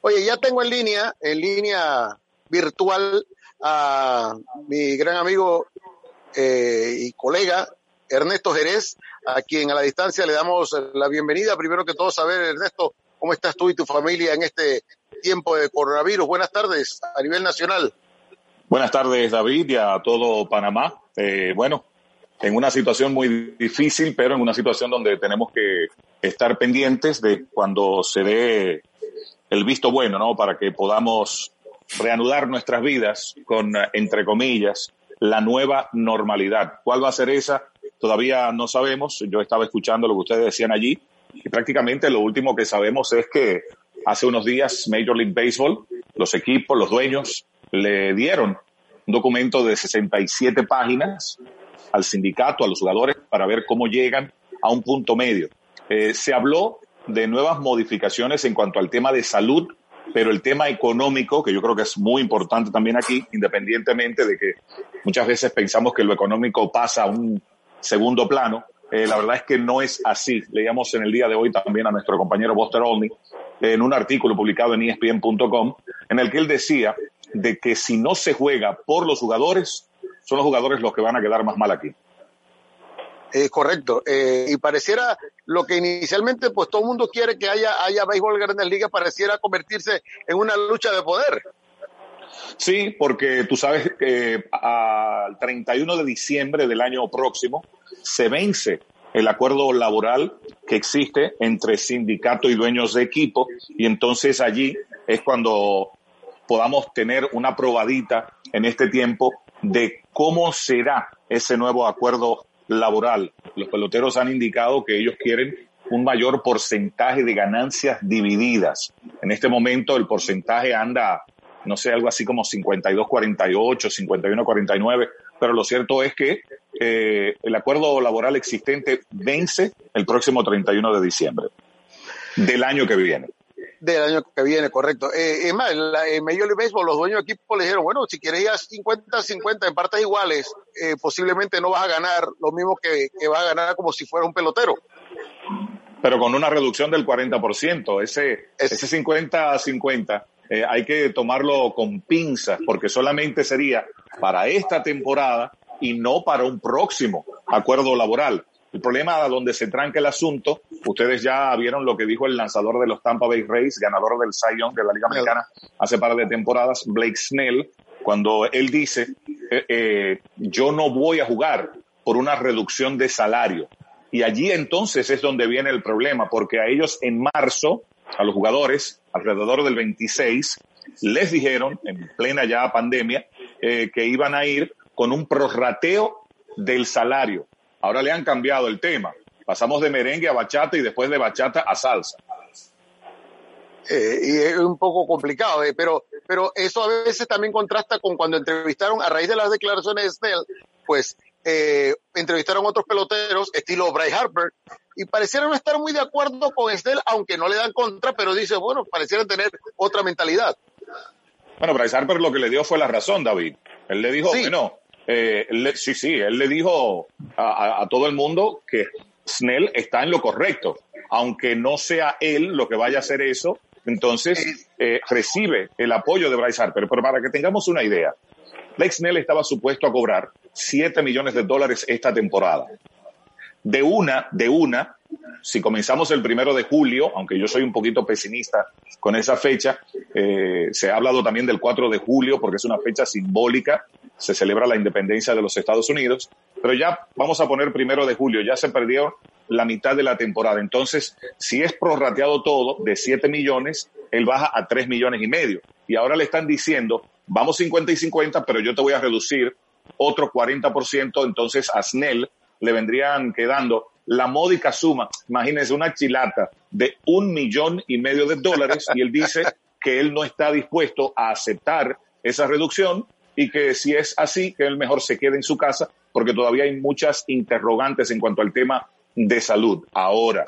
Oye, ya tengo en línea, en línea virtual, a mi gran amigo eh, y colega Ernesto Jerez, a quien a la distancia le damos la bienvenida. Primero que todo, saber, Ernesto, ¿cómo estás tú y tu familia en este tiempo de coronavirus? Buenas tardes a nivel nacional. Buenas tardes, David, y a todo Panamá. Eh, bueno, en una situación muy difícil, pero en una situación donde tenemos que estar pendientes de cuando se dé el visto bueno, ¿no? Para que podamos reanudar nuestras vidas con, entre comillas, la nueva normalidad. ¿Cuál va a ser esa? Todavía no sabemos. Yo estaba escuchando lo que ustedes decían allí y prácticamente lo último que sabemos es que hace unos días Major League Baseball, los equipos, los dueños, le dieron un documento de 67 páginas al sindicato, a los jugadores, para ver cómo llegan a un punto medio. Eh, se habló de nuevas modificaciones en cuanto al tema de salud, pero el tema económico, que yo creo que es muy importante también aquí, independientemente de que muchas veces pensamos que lo económico pasa a un segundo plano, eh, la verdad es que no es así. Leíamos en el día de hoy también a nuestro compañero Buster Olney en un artículo publicado en ESPN.com en el que él decía de que si no se juega por los jugadores, son los jugadores los que van a quedar más mal aquí. Eh, correcto. Eh, y pareciera lo que inicialmente, pues todo el mundo quiere que haya, haya béisbol en grandes ligas, pareciera convertirse en una lucha de poder. Sí, porque tú sabes que al 31 de diciembre del año próximo se vence el acuerdo laboral que existe entre sindicato y dueños de equipo y entonces allí es cuando podamos tener una probadita en este tiempo de cómo será ese nuevo acuerdo laboral. Los peloteros han indicado que ellos quieren un mayor porcentaje de ganancias divididas. En este momento el porcentaje anda, no sé, algo así como 52-48, 51-49, pero lo cierto es que eh, el acuerdo laboral existente vence el próximo 31 de diciembre del año que viene del año que viene, correcto. Eh, es más, en, la, Major League Baseball los dueños de equipo le dijeron, bueno, si quieres ir a 50-50 en partes iguales, eh, posiblemente no vas a ganar lo mismo que, que vas a ganar como si fuera un pelotero. Pero con una reducción del 40%, ese, ese 50-50 eh, hay que tomarlo con pinzas porque solamente sería para esta temporada y no para un próximo acuerdo laboral. El problema donde se tranca el asunto, ustedes ya vieron lo que dijo el lanzador de los Tampa Bay Rays, ganador del Cy Young de la Liga Americana hace par de temporadas, Blake Snell, cuando él dice, eh, eh, yo no voy a jugar por una reducción de salario. Y allí entonces es donde viene el problema, porque a ellos en marzo, a los jugadores, alrededor del 26, les dijeron, en plena ya pandemia, eh, que iban a ir con un prorrateo del salario. Ahora le han cambiado el tema. Pasamos de merengue a bachata y después de bachata a salsa. Eh, y es un poco complicado, eh, pero, pero eso a veces también contrasta con cuando entrevistaron, a raíz de las declaraciones de Snell, pues eh, entrevistaron otros peloteros, estilo Bryce Harper, y parecieron no estar muy de acuerdo con Snell, aunque no le dan contra, pero dice, bueno, parecieron tener otra mentalidad. Bueno, Bryce Harper lo que le dio fue la razón, David. Él le dijo que no, eh, sí, sí, él le dijo a, todo el mundo que Snell está en lo correcto, aunque no sea él lo que vaya a hacer eso, entonces eh, recibe el apoyo de Bryce Harper. Pero para que tengamos una idea, Blake Snell estaba supuesto a cobrar 7 millones de dólares esta temporada. De una, de una, si comenzamos el primero de julio, aunque yo soy un poquito pesimista con esa fecha, eh, se ha hablado también del 4 de julio porque es una fecha simbólica, se celebra la independencia de los Estados Unidos, pero ya vamos a poner primero de julio, ya se perdió la mitad de la temporada. Entonces, si es prorrateado todo de 7 millones, él baja a 3 millones y medio. Y ahora le están diciendo, vamos 50 y 50, pero yo te voy a reducir otro 40%, entonces a Snell le vendrían quedando la módica suma, imagínense una chilata de un millón y medio de dólares y él dice que él no está dispuesto a aceptar esa reducción y que si es así, que él mejor se quede en su casa porque todavía hay muchas interrogantes en cuanto al tema de salud. Ahora,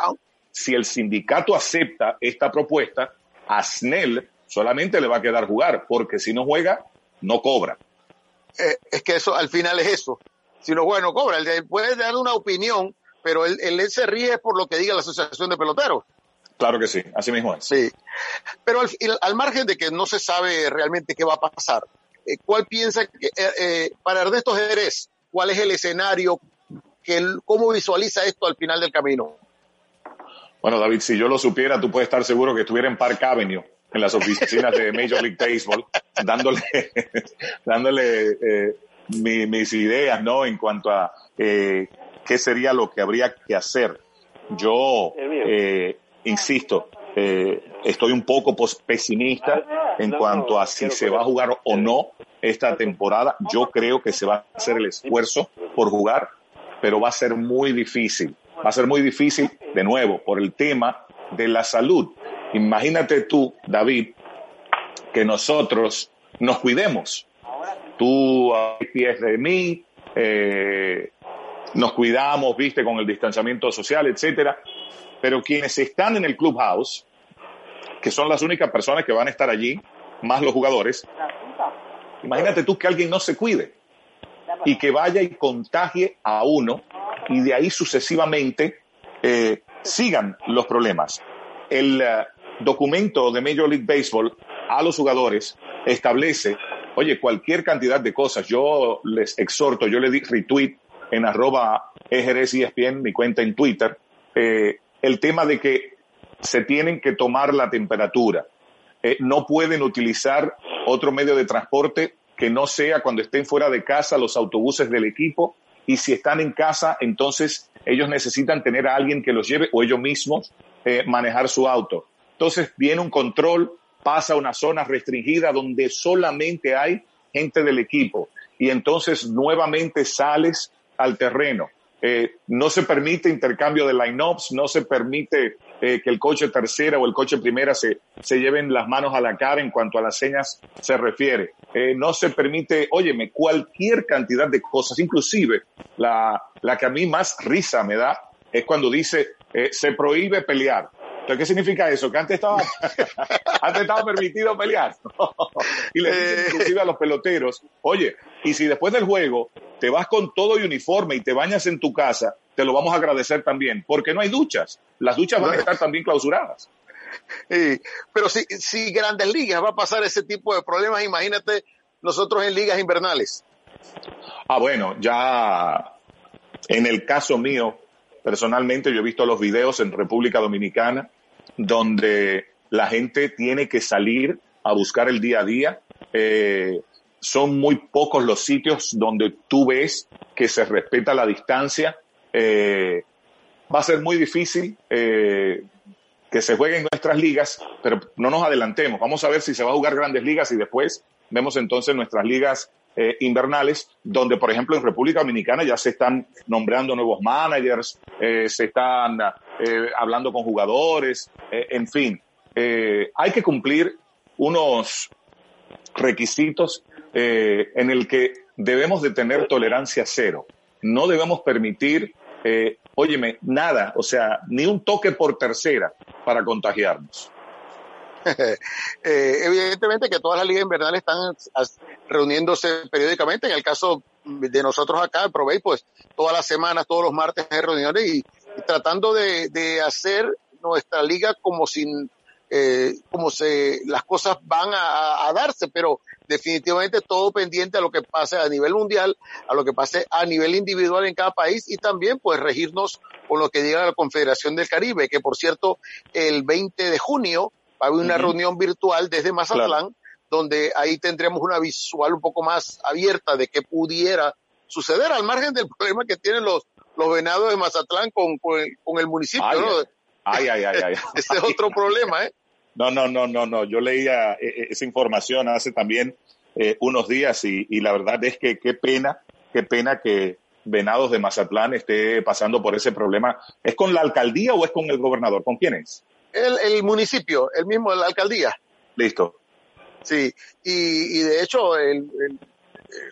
si el sindicato acepta esta propuesta, a Snell solamente le va a quedar jugar, porque si no juega, no cobra. Eh, es que eso al final es eso. Si no juega, no cobra. Él puede dar una opinión, pero él, él, se ríe por lo que diga la Asociación de Peloteros. Claro que sí, así mismo es. Sí. Pero al, al margen de que no se sabe realmente qué va a pasar, eh, ¿cuál piensa que eh, para Ernesto Jerez, cuál es el escenario, que cómo visualiza esto al final del camino? Bueno, David, si yo lo supiera, tú puedes estar seguro que estuviera en Park Avenue, en las oficinas de Major League Baseball, dándole, dándole eh, mis ideas, ¿no? En cuanto a eh, qué sería lo que habría que hacer. Yo, eh, insisto, eh, estoy un poco pesimista en cuanto a si se va a jugar o no esta temporada. Yo creo que se va a hacer el esfuerzo por jugar, pero va a ser muy difícil va a ser muy difícil, de nuevo, por el tema de la salud. Imagínate tú, David, que nosotros nos cuidemos. Tú a pies de mí, eh, nos cuidamos, viste, con el distanciamiento social, etcétera. Pero quienes están en el clubhouse, que son las únicas personas que van a estar allí, más los jugadores, imagínate tú que alguien no se cuide y que vaya y contagie a uno y de ahí sucesivamente eh, sigan los problemas. El eh, documento de Major League Baseball a los jugadores establece, oye, cualquier cantidad de cosas. Yo les exhorto, yo le di retweet en arroba ESPN, mi cuenta en Twitter, eh, el tema de que se tienen que tomar la temperatura. no pueden utilizar otro medio de transporte que no sea cuando estén fuera de casa los autobuses del equipo y si están en casa, entonces ellos necesitan tener a alguien que los lleve o ellos mismos eh, manejar su auto. Entonces viene un control, pasa a una zona restringida donde solamente hay gente del equipo y entonces nuevamente sales al terreno. Eh, no se permite intercambio de line-ups, no se permite eh, que el coche tercera o el coche primera se, se lleven las manos a la cara en cuanto a las señas se refiere. Eh, no se permite, óyeme, cualquier cantidad de cosas, inclusive la, la que a mí más risa me da es cuando dice se prohíbe pelear. Entonces, ¿qué significa eso? Que antes estaba, antes estaba permitido pelear. y le dicen inclusive a los peloteros, oye, y si después del juego te vas con todo y uniforme y te bañas en tu casa, te lo vamos a agradecer también, porque no hay duchas. Las duchas van a estar también clausuradas. pero si, si Grandes Ligas va a pasar ese tipo de problemas, imagínate nosotros en ligas invernales. Ah, bueno, ya en el caso mío, personalmente, yo he visto los videos en República Dominicana donde la gente tiene que salir a buscar el día a día. Eh, son muy pocos los sitios donde tú ves que se respeta la distancia. Eh, va a ser muy difícil eh, que se jueguen nuestras ligas, pero no nos adelantemos. Vamos a ver si se va a jugar grandes ligas y después vemos entonces nuestras ligas eh, invernales, donde por ejemplo en República Dominicana ya se están nombrando nuevos managers, se están hablando con jugadores, en fin. hay que cumplir unos requisitos eh, en el que debemos de tener tolerancia cero. No debemos permitir, eh, óyeme, nada, o sea, ni un toque por tercera para contagiarnos. Eh, evidentemente que todas las ligas invernales están reuniéndose periódicamente. En el caso de nosotros acá en Provey, pues todas las semanas, todos los martes hay reuniones y, tratando de, hacer nuestra liga como sin eh, como se las cosas van a, darse, pero definitivamente todo pendiente a lo que pase a nivel mundial, a lo que pase a nivel individual en cada país y también pues regirnos con lo que diga la Confederación del Caribe, que por cierto el 20 de junio va a haber una reunión virtual desde Mazatlán, donde ahí tendremos una visual un poco más abierta de qué pudiera suceder al margen del problema que tienen los, los venados de Mazatlán con, con, el, municipio, ay, Ay, ay, ay, Ese es otro problema, ¿eh? No, no, no, no, no. Yo leía eh, eh, esa información hace también eh, unos días y, la verdad es que qué pena, qué pena que Venados de Mazatlán esté pasando por ese problema. ¿Es con la alcaldía o es con el gobernador? ¿Con quién es? El, el municipio, el mismo, la alcaldía. Listo. Sí, y, y de hecho, el, el,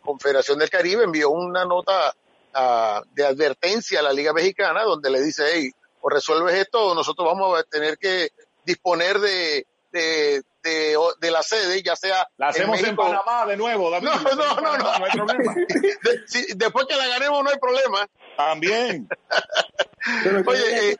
Confederación del Caribe envió una nota uh, de advertencia a la Liga Mexicana donde le dice, hey, o resuelves esto o nosotros vamos a tener que disponer de, de, de, de la sede, ya sea. La hacemos en, México. en Panamá de nuevo, David. No, no, no, no, no, no hay problema. De, si, después que la ganemos no hay problema. También. Oye, eh,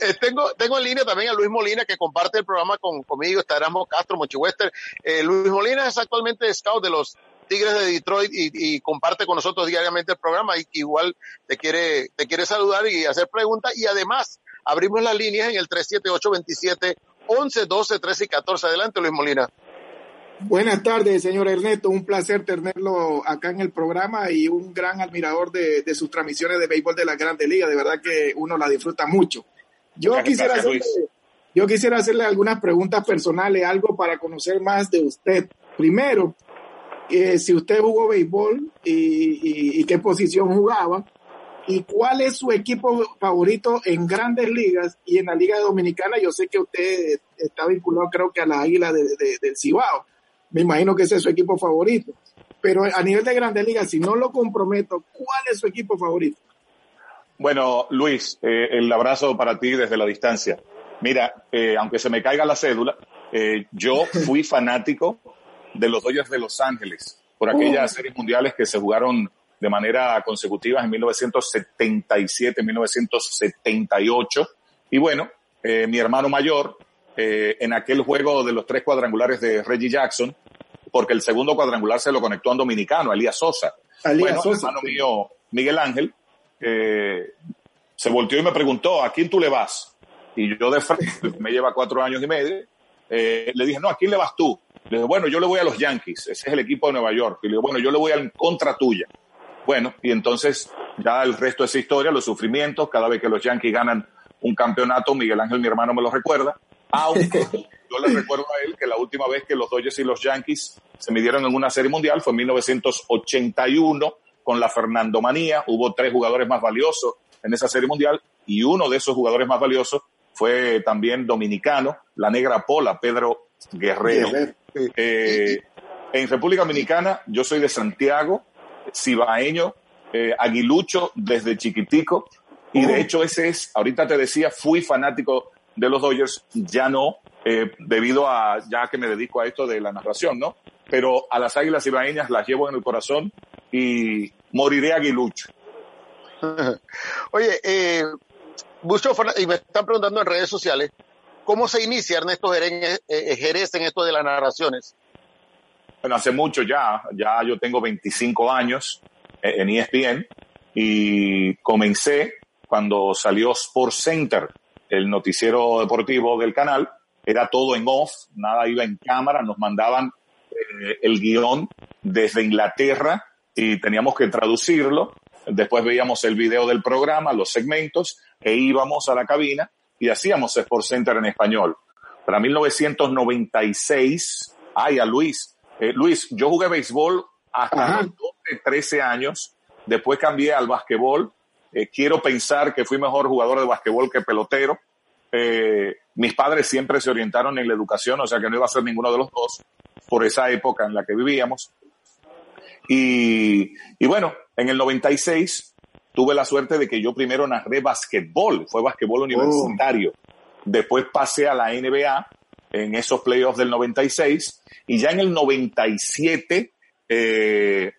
eh, tengo, tengo en línea también a Luis Molina que comparte el programa con, conmigo, está Erasmo Castro, Wester. Eh, Luis Molina es actualmente scout de los Tigres de Detroit y, y, comparte con nosotros diariamente el programa y igual te quiere, te quiere saludar y hacer preguntas y además abrimos las líneas en el 378 27 11, 12, 13 y 14. Adelante, Luis Molina. Buenas tardes, señor Ernesto. Un placer tenerlo acá en el programa y un gran admirador de, de sus transmisiones de béisbol de la Grande Liga. De verdad que uno la disfruta mucho. Yo quisiera, hacerle, yo quisiera hacerle algunas preguntas personales, algo para conocer más de usted. Primero, eh, si usted jugó béisbol y, y, y qué posición jugaba y cuál es su equipo favorito en grandes ligas y en la Liga Dominicana. Yo sé que usted está vinculado creo que a la Águila de, de, del Cibao. Me imagino que ese es su equipo favorito. Pero a nivel de grandes ligas, si no lo comprometo, ¿cuál es su equipo favorito? Bueno, Luis, eh, el abrazo para ti desde la distancia. Mira, eh, aunque se me caiga la cédula, eh, yo fui fanático de los Dodgers de Los Ángeles por aquellas uh. series mundiales que se jugaron de manera consecutiva en 1977, 1978. Y bueno, eh, mi hermano mayor, eh, en aquel juego de los tres cuadrangulares de Reggie Jackson, porque el segundo cuadrangular se lo conectó a un dominicano, Elías Sosa. Elías bueno, Sosa, hermano sí. mío, Miguel Ángel, eh, se volteó y me preguntó, ¿a quién tú le vas? Y yo de frente, me lleva cuatro años y medio, eh, le dije, no, ¿a quién le vas tú? Le dije, bueno, yo le voy a los Yankees, ese es el equipo de Nueva York. Y le digo, bueno, yo le voy en contra tuya. Bueno, y entonces ya el resto es historia, los sufrimientos, cada vez que los Yankees ganan un campeonato, Miguel Ángel, mi hermano, me lo recuerda, aunque yo le recuerdo a él que la última vez que los Dodgers y los Yankees se midieron en una serie mundial fue en 1981 con la Fernando Manía, hubo tres jugadores más valiosos en esa serie mundial y uno de esos jugadores más valiosos fue también dominicano, la negra pola, Pedro Guerrero. Eh, en República Dominicana, yo soy de Santiago, cibaeño, eh, aguilucho desde chiquitico. Y de hecho ese es, ahorita te decía, fui fanático de los Dodgers, ya no, eh, debido a, ya que me dedico a esto de la narración, ¿no? Pero a las águilas cibaeñas las llevo en el corazón y moriré aguilucho. Oye, eh, mucho, y me están preguntando en redes sociales, ¿cómo se inicia Ernesto Jerez, eh, Jerez en esto de las narraciones? Bueno, hace mucho ya, ya yo tengo 25 años en ESPN y comencé cuando salió Sports Center, el noticiero deportivo del canal, era todo en off, nada iba en cámara, nos mandaban eh, el guion desde Inglaterra y teníamos que traducirlo. Después veíamos el video del programa, los segmentos, e íbamos a la cabina y hacíamos Sports Center en español. Para 1996, ay, a Luis, eh, Luis, yo jugué béisbol hasta Ajá. los 12, 13 años, después cambié al basquetbol. Eh, quiero pensar que fui mejor jugador de basquetbol que pelotero. Eh, mis padres siempre se orientaron en la educación, o sea que no iba a ser ninguno de los dos por esa época en la que vivíamos. Y, y bueno, en el 96 tuve la suerte de que yo primero narré basquetbol, fue basquetbol universitario. Oh. Después pasé a la NBA en esos playoffs del 96 y ya en el 97 eh,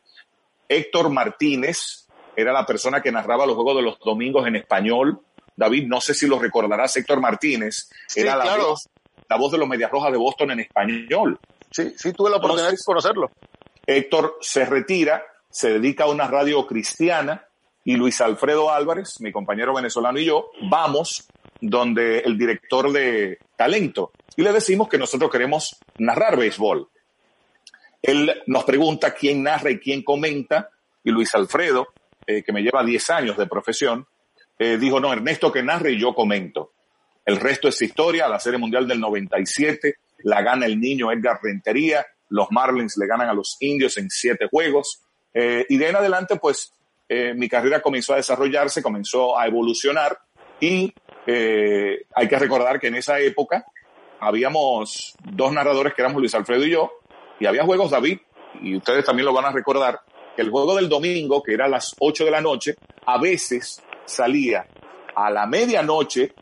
Héctor Martínez era la persona que narraba los juegos de los domingos en español. David, no sé si lo recordarás, Héctor Martínez sí, era la, claro. voz, la voz de los Medias Rojas de Boston en español. Sí, sí, tuve la oportunidad Entonces, de conocerlo. Héctor se retira, se dedica a una radio cristiana y Luis Alfredo Álvarez, mi compañero venezolano y yo, vamos donde el director de talento y le decimos que nosotros queremos narrar béisbol. Él nos pregunta quién narra y quién comenta y Luis Alfredo, eh, que me lleva 10 años de profesión, eh, dijo, no, Ernesto que narre y yo comento. El resto es historia, la Serie Mundial del 97, la gana el niño Edgar Rentería, los Marlins le ganan a los indios en siete juegos, eh, y de en adelante, pues, eh, mi carrera comenzó a desarrollarse, comenzó a evolucionar, y eh, hay que recordar que en esa época habíamos dos narradores que éramos Luis Alfredo y yo, y había juegos David, y ustedes también lo van a recordar, que el juego del domingo, que era a las 8 de la noche, a veces salía a la medianoche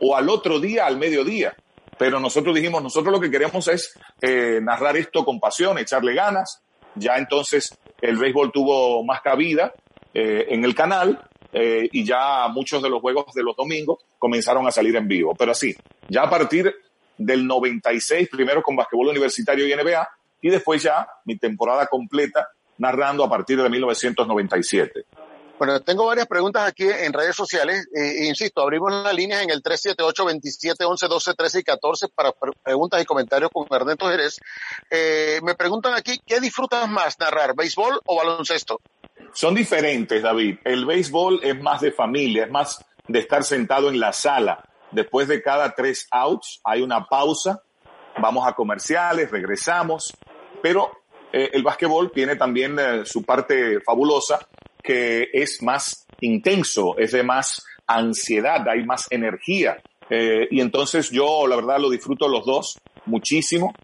o al otro día al mediodía. Pero nosotros dijimos, nosotros lo que queremos es eh, narrar esto con pasión, echarle ganas. Ya entonces el béisbol tuvo más cabida eh, en el canal eh, y ya muchos de los juegos de los domingos comenzaron a salir en vivo. Pero así, ya a partir del 96, primero con basquetbol universitario y NBA, y después ya mi temporada completa narrando a partir de 1997. Bueno, tengo varias preguntas aquí en redes sociales. Eh, insisto, abrimos las líneas en el 378 27 11 12 13 y 14 para preguntas y comentarios con Ernesto Jerez. Eh, me preguntan aquí, ¿qué disfrutas más, narrar, béisbol o baloncesto? Son diferentes, David. El béisbol es más de familia, es más de estar sentado en la sala. Después de cada tres outs hay una pausa, vamos a comerciales, regresamos, pero eh, el básquetbol tiene también eh, su parte fabulosa que es más intenso, es de más ansiedad, hay más energía. Eh, y entonces yo, la verdad, lo disfruto los dos muchísimo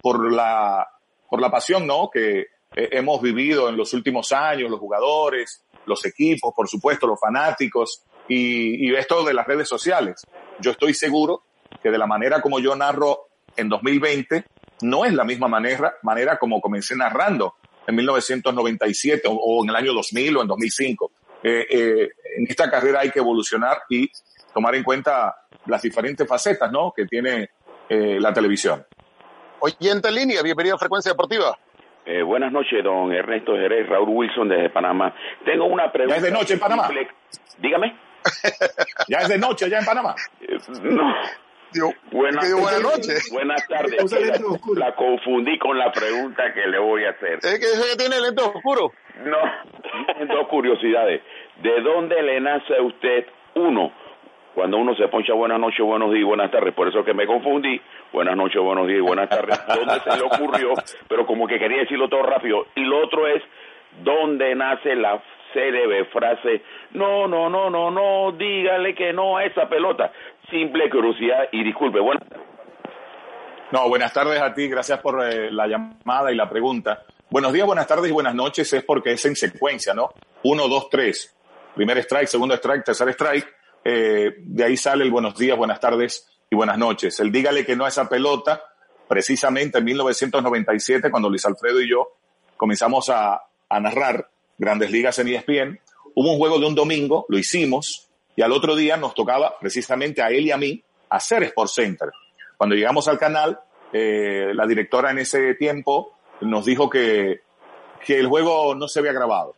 por la por la pasión, ¿no? Que hemos vivido en los últimos años, los jugadores, los equipos, por supuesto, los fanáticos y, y esto de las redes sociales. Yo estoy seguro que de la manera como yo narro en 2020 no es la misma manera, manera como comencé narrando en 1997 o, en el año 2000 o en 2005. Eh, eh, en esta carrera hay que evolucionar y tomar en cuenta las diferentes facetas ¿no? que tiene eh, la televisión. Oyente en línea, bienvenido a Frecuencia Deportiva. Eh, buenas noches, don Ernesto Jerez, Raúl Wilson desde Panamá. Tengo una pregunta. ¿Ya es de noche en Panamá? Dígame. ¿Ya es de noche allá en Panamá? no. Buenas, noches. Buenas tardes. La, confundí con la pregunta que le voy a hacer. ¿Es que ese que tiene lentes oscuros? No, dos curiosidades. ¿De dónde le nace a usted uno? Cuando uno se poncha buenas noches, buenos días, buenas tardes, por eso que me confundí, buenas noches, buenos días, buenas tardes, ¿dónde se le ocurrió? Pero como que quería decirlo todo rápido. Y lo otro es, ¿dónde nace la célebre frase, no, no, no, no, no, dígale que no a esa pelota. Simple curiosidad y disculpe, buenas No, buenas tardes a ti, gracias por eh, la llamada y la pregunta. Buenos días, buenas tardes y buenas noches es porque es en secuencia, ¿no? Uno, dos, tres. Primer strike, segundo strike, tercer strike. Eh, de ahí sale el buenos días, buenas tardes y buenas noches. El dígale que no a esa pelota, precisamente en 1997, cuando Luis Alfredo y yo comenzamos a narrar Grandes Ligas en ESPN. Hubo un juego de un domingo, lo hicimos, y al otro día nos tocaba precisamente a él y a mí hacer Sport Center. Cuando llegamos al canal, eh, la directora en ese tiempo nos dijo que, que el juego no se había grabado.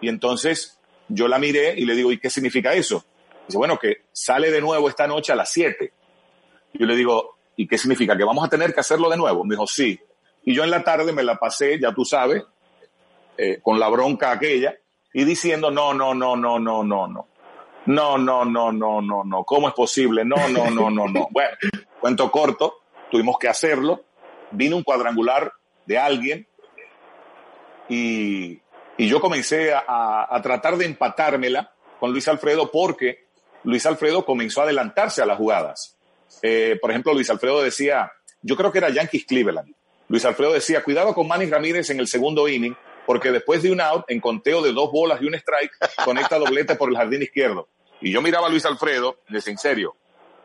Y entonces yo la miré y le digo, ¿y qué significa eso? Dice, bueno, que sale de nuevo esta noche a las 7. Yo le digo, ¿y qué significa? ¿Que vamos a tener que hacerlo de nuevo? Me dijo, sí. Y yo en la tarde me la pasé, ya tú sabes, eh, con la bronca aquella y diciendo no, no, no, no, no, no, no. No, no, no, no, no, no. ¿Cómo es posible? No, no, no, no, no. Bueno, cuento corto, tuvimos que hacerlo. Vino un cuadrangular de alguien y, y yo comencé a, a, tratar de empatármela con Luis Alfredo porque Luis Alfredo comenzó a adelantarse a las jugadas. Eh, por ejemplo, Luis Alfredo decía, yo creo que era Yankees Cleveland. Luis Alfredo decía, cuidado con Manny Ramírez en el segundo inning, porque después de un out, en conteo de dos bolas y un strike, conecta doblete por el jardín izquierdo. Y yo miraba a Luis Alfredo, de en serio.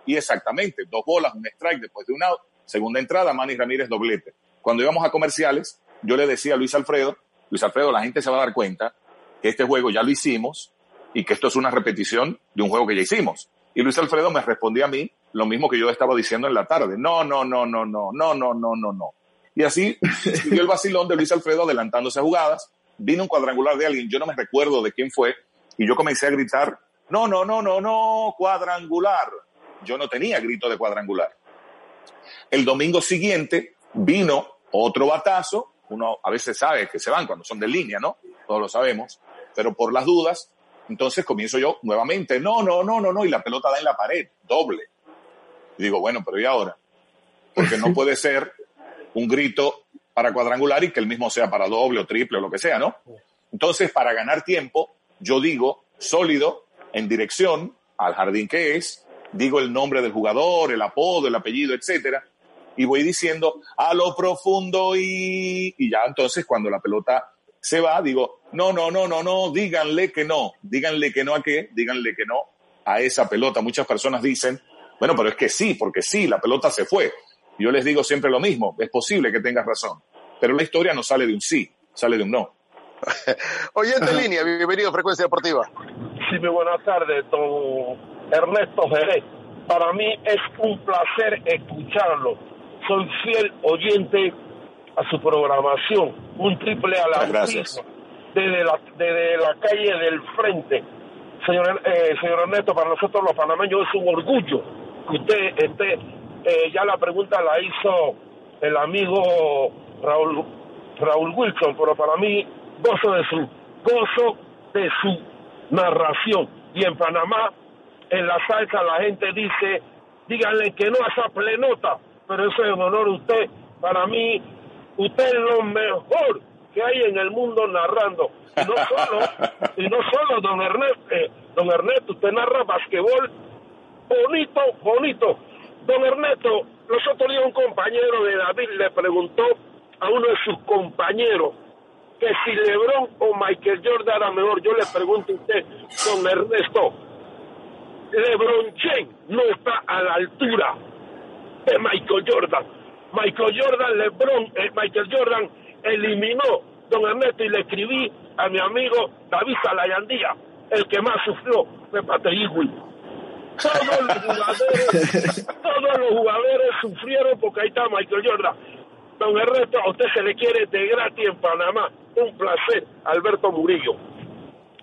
Y exactamente, dos bolas, un strike después de un out, segunda entrada, Manny Ramírez doblete. Cuando íbamos a comerciales, yo le decía a Luis Alfredo, Luis Alfredo, la gente se va a dar cuenta que este juego ya lo hicimos y que esto es una repetición de un juego que ya hicimos. Y Luis Alfredo me respondía a mí lo mismo que yo estaba diciendo en la tarde. No, no, no, no, no, no, no, no, no, no. Y así siguió el vacilón de Luis Alfredo adelantándose a jugadas. Vino un cuadrangular de alguien, yo no me recuerdo de quién fue, y yo comencé a gritar, no, no, no, no, no, cuadrangular. Yo no tenía grito de cuadrangular. El domingo siguiente vino otro batazo, uno a veces sabe que se van cuando son de línea, ¿no? Todos lo sabemos, pero por las dudas, entonces comienzo yo nuevamente, no, no, no, no, no, y la pelota da en la pared, doble. Y digo, bueno, pero ¿y ahora? Porque no puede ser un grito para cuadrangular y que el mismo sea para doble o triple o lo que sea, ¿no? Entonces, para ganar tiempo, yo digo sólido, en dirección al jardín que es, digo el nombre del jugador, el apodo, el apellido, etcétera, y voy diciendo a lo profundo y, y ya entonces cuando la pelota se va, digo, no, no, no, no, no, díganle que no, díganle que no a qué, díganle que no a esa pelota. Muchas personas dicen, bueno, pero es que sí, porque sí, la pelota se fue. Yo les digo siempre lo mismo, es posible que tengas razón, pero la historia no sale de un sí, sale de un no. Oyente en línea, bienvenido a Frecuencia Deportiva. Sí, muy buenas tardes, don Ernesto Jerez. Para mí es un placer escucharlo. Soy fiel oyente a su programación. Un triple a la Gracias. Desde la, desde la calle del frente. Señor, eh, señor Ernesto, para nosotros los panameños es un orgullo que usted esté. Eh, ya la pregunta la hizo el amigo Raúl, Raúl Wilson, pero para mí gozo de su gozo de su narración. Y en Panamá, en la salsa, la gente dice, díganle que no a esa plenota, pero eso es en honor a usted. Para mí, usted es lo mejor que hay en el mundo narrando. Y no solo, y no solo don Ernesto, eh, don Ernesto, usted narra basquetbol bonito, bonito. Don Ernesto, los otros días un compañero de David le preguntó a uno de sus compañeros que si LeBron o Michael Jordan era mejor. Yo le pregunto a usted, don Ernesto, LeBron James no está a la altura de Michael Jordan. Michael Jordan, LeBron, eh, Michael Jordan eliminó don Ernesto y le escribí a mi amigo David Salayandía, el que más sufrió fue Patrick Todos los jugadores, todos los jugadores sufrieron porque ahí está Michael Jordan. Don Ernesto, a usted se le quiere de gratis en Panamá. Un placer, Alberto Murillo.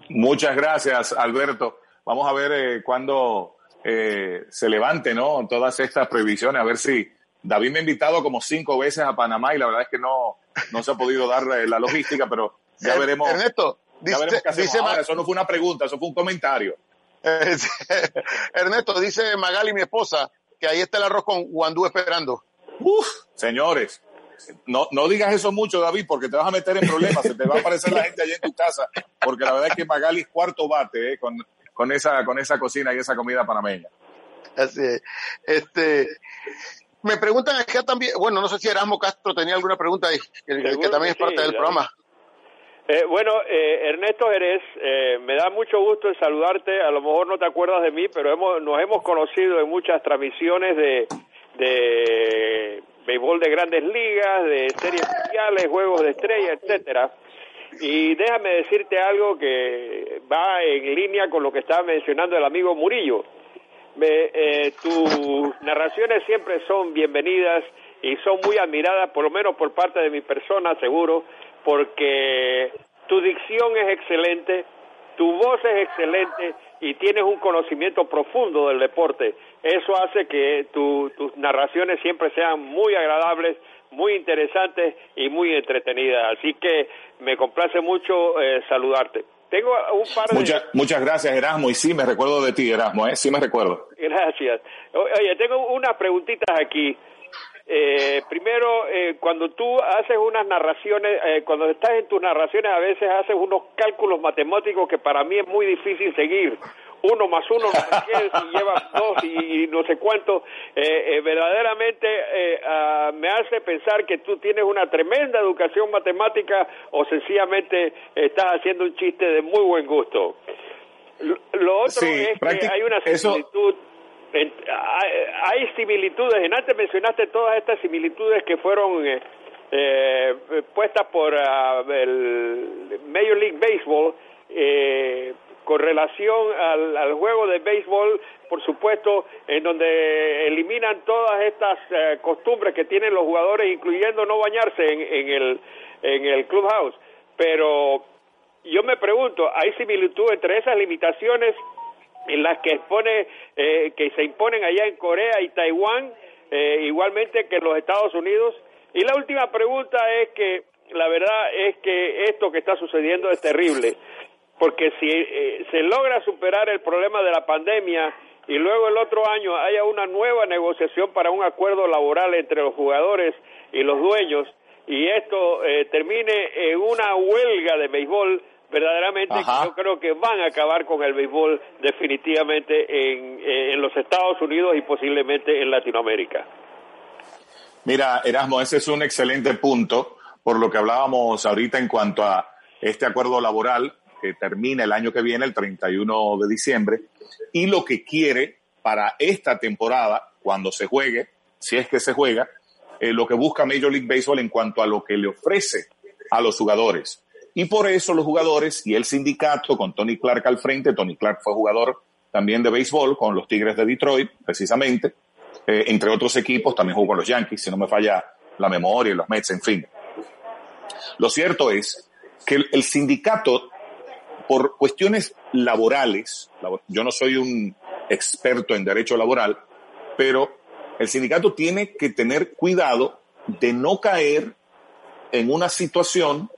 Muchas gracias, Alberto. Vamos a ver eh, cuándo eh, se levante, ¿no? Todas estas prohibiciones, a ver si David me ha invitado como cinco veces a Panamá y la verdad es que no, no se ha podido dar eh, la logística, pero ya Er- veremos. Ernesto, ya dice- veremos qué hacemos dice Ma- ahora. Eso no fue una pregunta, eso fue un comentario. Ernesto, dice Magali, mi esposa, que ahí está el arroz con guandú esperando. Uf, señores, no, no digas eso mucho, David, porque te vas a meter en problemas. Se te va a aparecer la gente allá en tu casa, porque la verdad es que Magali es cuarto bate eh, con, con, esa, con esa cocina y esa comida panameña. Así es. Este, me preguntan acá también, bueno, no sé si Erasmo Castro tenía alguna pregunta ahí, que, también es parte sí, del David. programa. Eh, bueno, eh, Ernesto Jerez, eh, me da mucho gusto saludarte. A lo mejor no te acuerdas de mí, pero hemos, nos hemos conocido en muchas transmisiones de, de béisbol de grandes ligas, de series mundiales, juegos de estrella, etcétera. Y déjame decirte algo que va en línea con lo que estaba mencionando el amigo Murillo. Me- eh, tus narraciones siempre son bienvenidas y son muy admiradas, por lo menos por parte de mi persona, seguro, porque tu dicción es excelente, tu voz es excelente y tienes un conocimiento profundo del deporte. Eso hace que tu- tus narraciones siempre sean muy agradables, muy interesantes y muy entretenidas. Así que me complace mucho eh, saludarte. Tengo un par de... Muchas, muchas gracias, Erasmo. Y sí, me recuerdo de ti, Erasmo, ¿eh? Sí me recuerdo. Gracias. Oye, tengo unas preguntitas aquí. Eh, primero, eh, cuando tú haces unas narraciones, eh, cuando estás en tus narraciones, a veces haces unos cálculos matemáticos que para mí es muy difícil seguir. Uno más uno, no sé qué, si llevas dos y, y no sé cuánto. Eh, eh, verdaderamente eh, ah, me hace pensar que tú tienes una tremenda educación matemática o sencillamente estás haciendo un chiste de muy buen gusto. Lo, lo otro Sí, es que hay una similitud. Hay, hay similitudes. En antes mencionaste todas estas similitudes que fueron eh, eh, puestas por ah, el Major League Baseball eh, con relación al, al juego de béisbol, por supuesto, en donde eliminan todas estas eh, costumbres que tienen los jugadores, incluyendo no bañarse en, en el en el clubhouse. Pero yo me pregunto, ¿hay similitud entre esas limitaciones en las que expone, eh, que se imponen allá en Corea y Taiwán, eh, igualmente que en los Estados Unidos? Y la última pregunta es que la verdad es que esto que está sucediendo es terrible, porque si eh, se logra superar el problema de la pandemia y luego el otro año haya una nueva negociación para un acuerdo laboral entre los jugadores y los dueños, y esto eh, termine en una huelga de béisbol, verdaderamente yo creo que van a acabar con el béisbol definitivamente en, en los Estados Unidos y posiblemente en Latinoamérica. Mira, Erasmo, ese es un excelente punto por lo que hablábamos ahorita en cuanto a este acuerdo laboral que termina el año que viene, el 31 de diciembre, y lo que quiere para esta temporada, cuando se juegue, si es que se juega, eh, lo que busca Major League Baseball en cuanto a lo que le ofrece a los jugadores. Y por eso los jugadores y el sindicato, con Tony Clark al frente, Tony Clark fue jugador también de béisbol con los Tigres de Detroit, precisamente, eh, entre otros equipos, también jugó con los Yankees, si no me falla la memoria, los Mets, en fin. Lo cierto es que el sindicato, por cuestiones laborales, yo no soy un experto en derecho laboral, pero el sindicato tiene que tener cuidado de no caer en una situación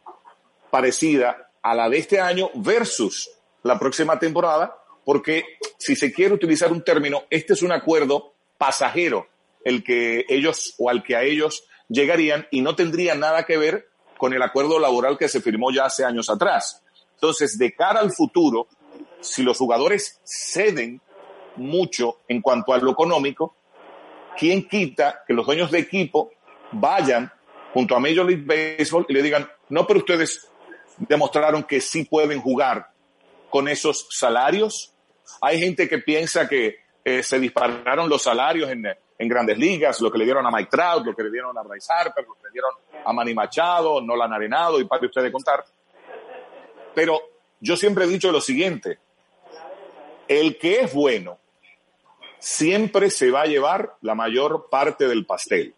parecida a la de este año versus la próxima temporada, porque si se quiere utilizar un término, este es un acuerdo pasajero, el que ellos o al que a ellos llegarían y no tendría nada que ver con el acuerdo laboral que se firmó ya hace años atrás. Entonces, de cara al futuro, si los jugadores ceden mucho en cuanto a lo económico, ¿quién quita que los dueños de equipo vayan junto a Major League Baseball y le digan, no, pero ustedes demostraron que sí pueden jugar con esos salarios? Hay gente que piensa que eh, se dispararon los salarios en, en, grandes ligas, lo que le dieron a Mike Trout, lo que le dieron a Bryce Harper, lo que le dieron a Manny Machado, Nolan Arenado y para ustedes contar. Pero yo siempre he dicho lo siguiente, el que es bueno siempre se va a llevar la mayor parte del pastel.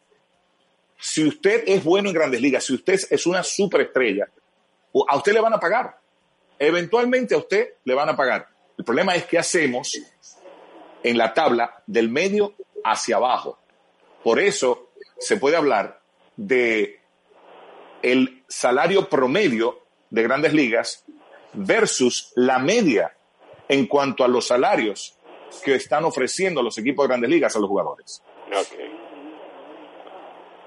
Si usted es bueno en grandes ligas, si usted es una superestrella, a usted le van a pagar. Eventualmente a usted le van a pagar. El problema es qué hacemos en la tabla del medio hacia abajo. Por eso se puede hablar de el salario promedio de grandes ligas versus la media en cuanto a los salarios que están ofreciendo los equipos de grandes ligas a los jugadores.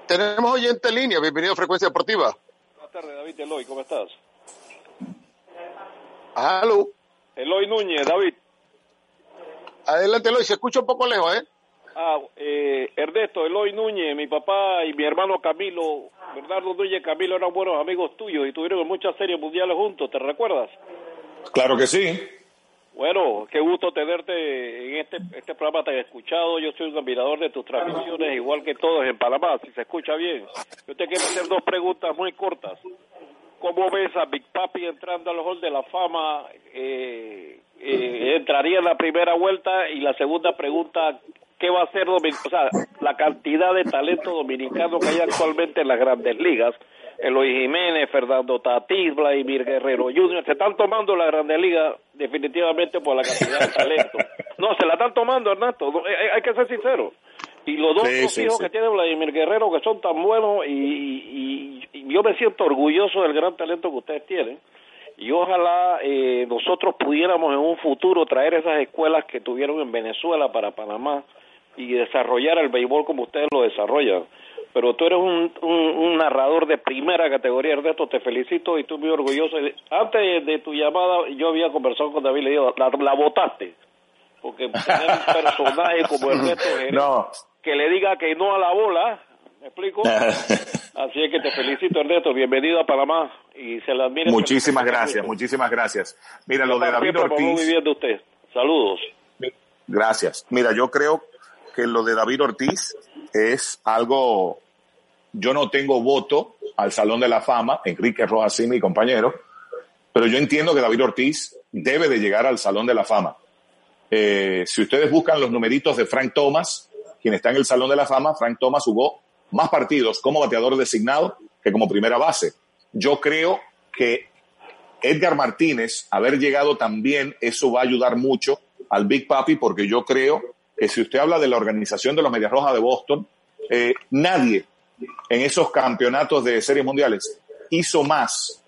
Tenemos oyente en línea, bienvenido a Frecuencia Deportiva. Buenas tardes, David Eloy, ¿cómo estás? Aló. Eloy Núñez, David. Adelante, Eloy, se escucha un poco lejos, ¿eh? Ah, eh, Ernesto, Eloy Núñez, mi papá y mi hermano Camilo, Bernardo Núñez Camilo eran buenos amigos tuyos y tuvieron muchas series mundiales juntos, ¿te recuerdas? Claro que sí. Bueno, qué gusto tenerte en este, este programa he escuchado. Yo soy un admirador de tus transmisiones, igual que todos en Panamá, si se escucha bien. Yo te quiero hacer dos preguntas muy cortas. ¿Cómo ves a Big Papi entrando al Hall de la Fama? Eh, eh, ¿Entraría en la primera vuelta? Y la segunda pregunta, ¿qué va a hacer o sea, la cantidad de talento dominicano que hay actualmente en las grandes ligas? Eloy Jiménez, Fernando Tatís, Vladimir Guerrero Jr. Se están tomando la Grande Liga definitivamente por la cantidad de talento. No, se la están tomando, Ernesto. Hay, que ser sincero. Y los dos hijos que tiene Vladimir Guerrero, que son tan buenos, y, yo me siento orgulloso del gran talento que ustedes tienen. Y ojalá eh, nosotros pudiéramos en un futuro traer esas escuelas que tuvieron en Venezuela para Panamá y desarrollar el béisbol como ustedes lo desarrollan pero tú eres un, narrador de primera categoría, Ernesto, te felicito y estoy muy orgulloso. Antes de, tu llamada yo había conversado con David, le digo, la, la votaste, porque tener un personaje como Ernesto que le diga que no a la bola, ¿me explico? Así es que te felicito, Ernesto, bienvenido a Panamá y se la admira. Muchísimas gracias, muchísimas gracias. Mira, lo de David Ortiz. viviendo usted. Saludos. Gracias. Mira, yo creo que lo de David Ortiz es algo, yo no tengo voto al Salón de la Fama, Enrique Rojas y mi compañero, pero yo entiendo que David Ortiz debe de llegar al Salón de la Fama. Eh, si ustedes buscan los numeritos de Frank Thomas, quien está en el Salón de la Fama, Frank Thomas jugó más partidos como bateador designado que como primera base. Yo creo que Edgar Martínez, haber llegado también, eso va a ayudar mucho al Big Papi, porque yo creo que si usted habla de la organización de los Medias Rojas de Boston, eh, nadie en esos campeonatos de series mundiales hizo más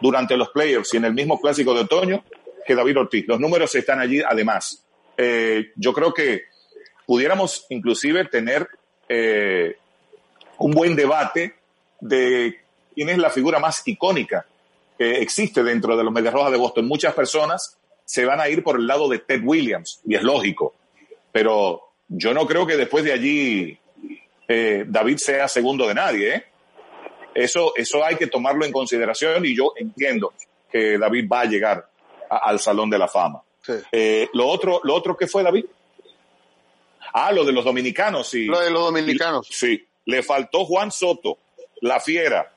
durante los playoffs y en el mismo clásico de otoño que David Ortiz. Los números están allí además. Eh, yo creo que pudiéramos inclusive tener eh, un buen debate de quién es la figura más icónica que existe dentro de los Medias Rojas de Boston. Muchas personas se van a ir por el lado de Ted Williams, y es lógico. Pero yo no creo que después de allí eh, David sea segundo de nadie. ¿eh? Eso, eso hay que tomarlo en consideración y yo entiendo que David va a llegar al Salón de la Fama. Eh, lo otro, lo otro que fue David. Ah, lo de los dominicanos, sí. Lo de los dominicanos. Sí, le faltó Juan Soto, la fiera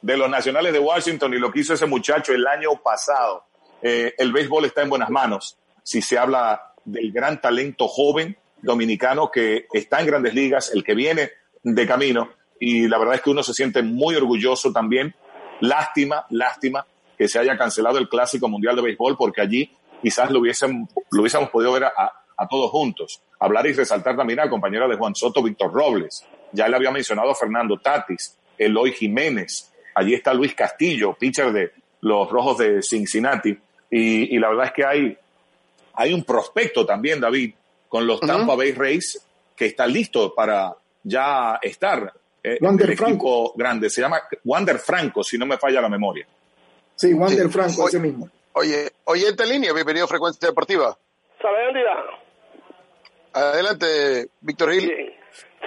de los Nacionales de Washington y lo que hizo ese muchacho el año pasado. Eh, el béisbol está en buenas manos. Si se habla del gran talento joven dominicano que está en grandes ligas, el que viene de camino, y la verdad es que uno se siente muy orgulloso también. Lástima, lástima que se haya cancelado el Clásico Mundial de Béisbol porque allí quizás lo, hubiesen, lo hubiésemos podido ver a, a todos juntos. Hablar y resaltar también al compañero de Juan Soto, Víctor Robles. Ya le había mencionado Fernando Tatis, Eloy Jiménez. Allí está Luis Castillo, pitcher de los Rojos de Cincinnati. Y, la verdad es que hay, hay un prospecto también, David, con los Tampa Bay Rays, que está listo para ya estar eh, en el equipo grande. Se llama Wander Franco, si no me falla la memoria. Sí, Wander Franco, ese mismo. Oye, oye, esta línea, bienvenido a Frecuencia Deportiva. Adelante, Víctor Gil.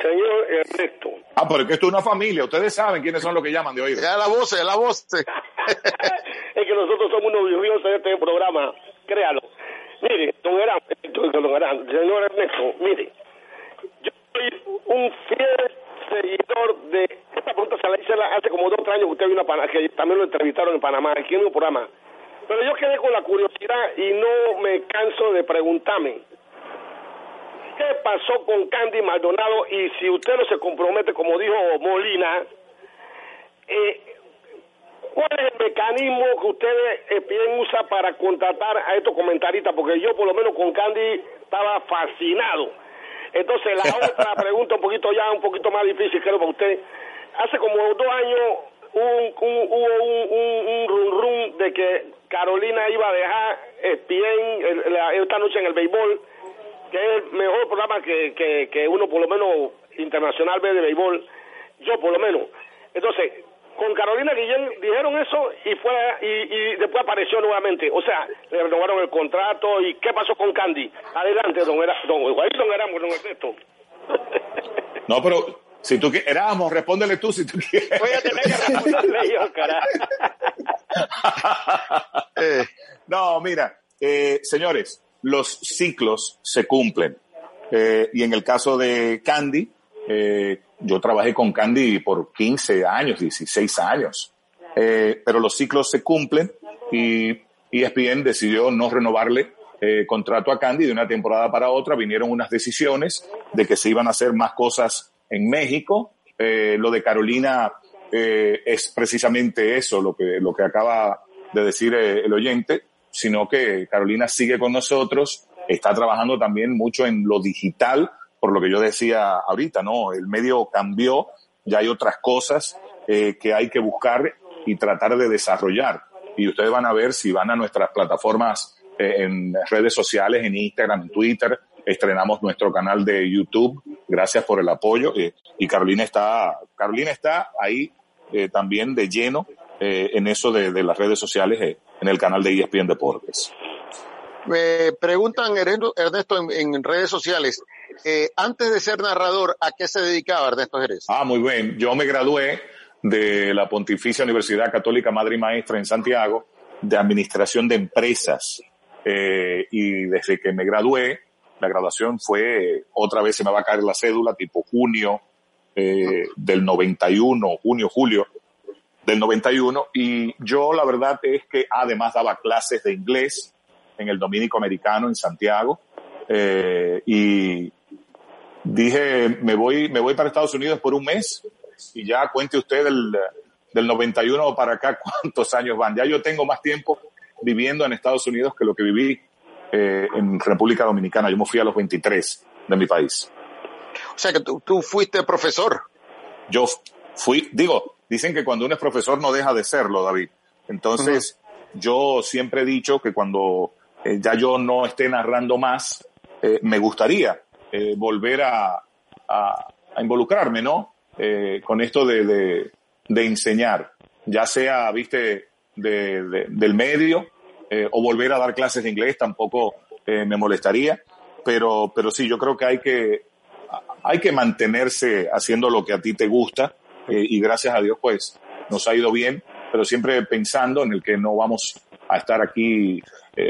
Señor Ernesto. Ah, pero es que esto es una familia. Ustedes saben quiénes son los que llaman de oír. Ya la voz, ya la voz. es que nosotros somos unos vivos de este programa. Créalo. Mire, don don señor Ernesto, mire. Yo soy un fiel seguidor de... Esta pregunta se la hice hace como dos años que usted vino a que también lo entrevistaron en Panamá, aquí en un programa. Pero yo quedé con la curiosidad y no me canso de preguntarme ¿Qué pasó con Candy Maldonado? Y si usted no se compromete, como dijo Molina, eh, ¿cuál es el mecanismo que ustedes eh, usa para contratar a estos comentaristas? Porque yo, por lo menos, con Candy estaba fascinado. Entonces, la otra pregunta, un poquito ya, un poquito más difícil, creo, para usted. Hace como dos años hubo un, un, rum rum de que Carolina iba a dejar ESPN esta noche en el béisbol que es el mejor programa que, que, que uno por lo menos internacional ve de béisbol, yo por lo menos. Entonces, con Carolina Guillén dijeron eso y fue y, y, después apareció nuevamente. O sea, le renovaron el contrato y ¿qué pasó con Candy? Adelante, don era, don, don Erasmo, don Ernesto. No, pero si tú quieres, Erasmo, respóndele tú si tú quieres. Voy a tener que responderle yo, carajo. Eh, no, mira, eh, señores, los ciclos se cumplen. Eh, y en el caso de Candy, eh, yo trabajé con Candy por 15 años, 16 años, eh, pero los ciclos se cumplen y ESPN decidió no renovarle contrato a Candy de una temporada para otra. Vinieron unas decisiones de que se iban a hacer más cosas en México. lo de Carolina es precisamente eso, lo que, lo que acaba de decir el oyente sino que Carolina sigue con nosotros, está trabajando también mucho en lo digital, por lo que yo decía ahorita, ¿no? El medio cambió, ya hay otras cosas eh, que hay que buscar y tratar de desarrollar. Y ustedes van a ver si van a nuestras plataformas eh, en redes sociales, en Instagram, en Twitter, estrenamos nuestro canal de YouTube. Gracias por el apoyo. Eh, y Carolina está, Carolina está ahí también de lleno en eso de, de, las redes sociales en el canal de ESPN Deportes. Me preguntan, Ernesto, en, redes sociales, eh, antes de ser narrador, ¿a qué se dedicaba Ernesto Jerez? Ah, muy bien. Yo me gradué de la Pontificia Universidad Católica Madre y Maestra en Santiago de Administración de Empresas. Eh, y desde que me gradué, la graduación fue, otra vez se me va a caer la cédula, tipo junio eh, del 91, junio, julio del 91 y yo la verdad es que además daba clases de inglés en el Dominico Americano en Santiago eh, y dije me voy me voy para Estados Unidos por un mes y ya cuente usted del, del 91 para acá cuántos años van. Ya yo tengo más tiempo viviendo en Estados Unidos que lo que viví eh, en República Dominicana. Yo me fui a los 23 de mi país. O sea que tú, tú fuiste profesor. Yo fui digo Dicen que cuando uno es profesor no deja de serlo, David. Entonces, yo siempre he dicho que cuando eh, ya yo no esté narrando más, eh, me gustaría eh, volver a, a, involucrarme, ¿no? con esto de, de, de, enseñar, ya sea, viste, de, del medio eh, o volver a dar clases de inglés tampoco eh, me molestaría, pero, pero sí, yo creo que hay que, hay que mantenerse haciendo lo que a ti te gusta eh, y gracias a Dios pues nos ha ido bien, pero siempre pensando en el que no vamos a estar aquí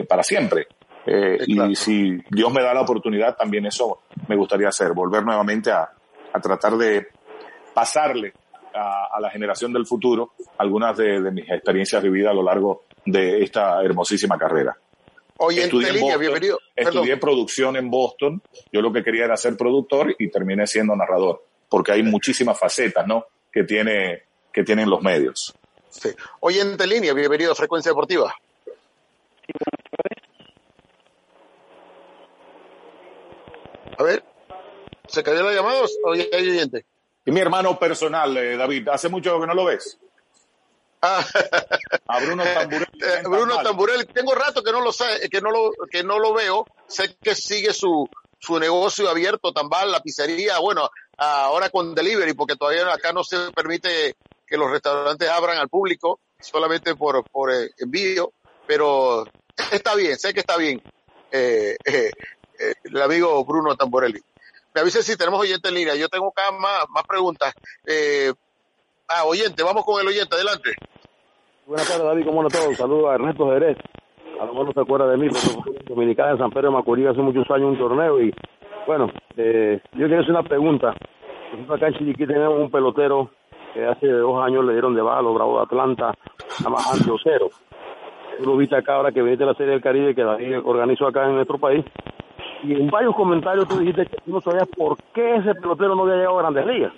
para siempre. Y si Dios me da la oportunidad, también eso me gustaría hacer, volver nuevamente a, a tratar de pasarle a, la generación del futuro algunas de, mis experiencias vividas a lo largo de esta hermosísima carrera. Oye, estudié, línea, bienvenido. estudié producción en Boston. Yo lo que quería era ser productor y terminé siendo narrador, porque hay muchísimas facetas, ¿no? Que tiene que tienen los medios. Sí. Oyente línea, bienvenido a Frecuencia Deportiva. A ver, ¿se cayó la llamada o hay oyente? Y mi hermano personal, eh, David, ¿hace mucho que no lo ves? Ah. A Bruno Tamburelli. Eh, Bruno Tamburelli, tengo rato que no lo sé, que no lo, que no lo veo. Sé que sigue su, su negocio abierto, Tambal, la pizzería, bueno, ahora con delivery, porque todavía acá no se permite que los restaurantes abran al público, solamente por, por eh, envío, pero está bien, sé que está bien. El amigo Bruno Tamburelli. Me avise si tenemos oyente en línea. Yo tengo acá más, más preguntas. Eh, ah, oyente, vamos con el oyente, adelante. Buenas tardes, David, ¿cómo no todo? Saludos a Ernesto Jerez. A lo mejor no se acuerda de mí, pero dominicana de San Pedro de Macorís hace muchos años un torneo y, bueno, eh, yo quiero hacer una pregunta. Nosotros acá en Chiriquí tenemos un pelotero que hace dos años le dieron de baja a los de Atlanta, a más Cero. Tú lo viste acá ahora que viniste a la Serie del Caribe que David organizó acá en nuestro país y en varios comentarios tú dijiste que tú no sabías por qué ese pelotero no había llegado a grandes ligas,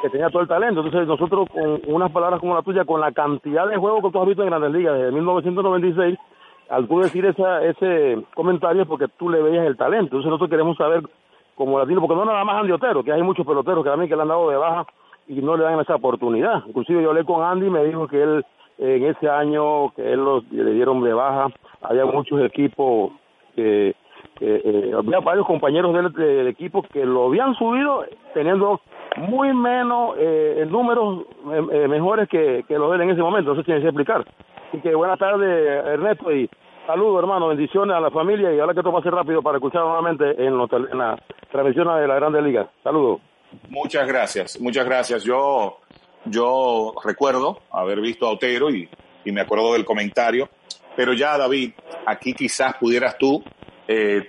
que tenía todo el talento. Entonces nosotros con unas palabras como la tuya, con la cantidad de juegos que tú has visto en grandes ligas desde 1996, al tú decir esa, ese comentario es porque tú le veías el talento. Entonces nosotros queremos saber como latino, porque no nada más Andy Otero, que hay muchos peloteros que también que le han dado de baja y no le dan esa oportunidad. Inclusive yo hablé con Andy y me dijo que él en ese año que él los, le dieron de baja, había muchos equipos que eh, había varios compañeros del, equipo que lo habían subido teniendo muy menos eh, números eh, eh, mejores que, que los de él en ese momento, eso tiene que explicar. Así que buenas tardes Ernesto y saludos hermano, bendiciones a la familia y ahora que esto ser rápido para escuchar nuevamente en, en la transmisión de la Grande Liga. Saludos. Muchas gracias, muchas gracias. Yo, yo recuerdo haber visto a Otero y, y me acuerdo del comentario, pero ya David, aquí quizás pudieras tú eh,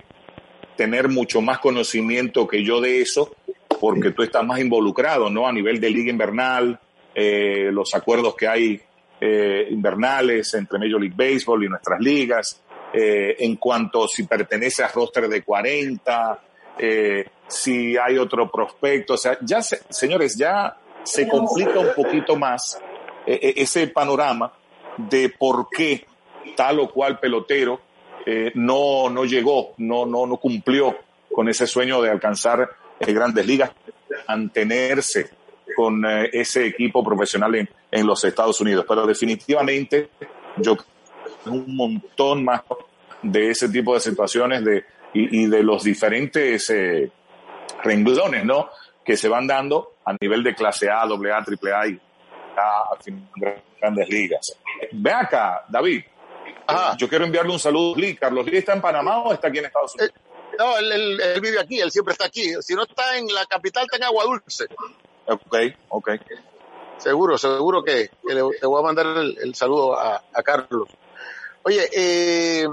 tener mucho más conocimiento que yo de eso, porque tú estás más involucrado, ¿no? A nivel de liga invernal, eh, los acuerdos que hay eh, invernales entre Major League Baseball y nuestras ligas, en cuanto si pertenece a roster de 40, si hay otro prospecto, o sea, ya, señores, ya se complica un poquito más ese panorama de por qué tal o cual pelotero eh, no, no llegó, no, no, no cumplió con ese sueño de alcanzar eh, grandes ligas, mantenerse con eh, ese equipo profesional en, en, los Estados Unidos. Pero definitivamente yo un montón más de ese tipo de situaciones de, y, de los diferentes renglones ¿no? que se van dando a nivel de clase A, AA, AAA y a, a grandes ligas. Ve acá, David, yo quiero enviarle un saludo a Lee. ¿Carlos Lee está en Panamá o está aquí en Estados Unidos? Eh, no, él, vive aquí, él siempre está aquí. Si no está en la capital, está en Agua Dulce. Ok, ok. Seguro, seguro que, le, voy a mandar el, saludo a, Carlos. Oye, eh,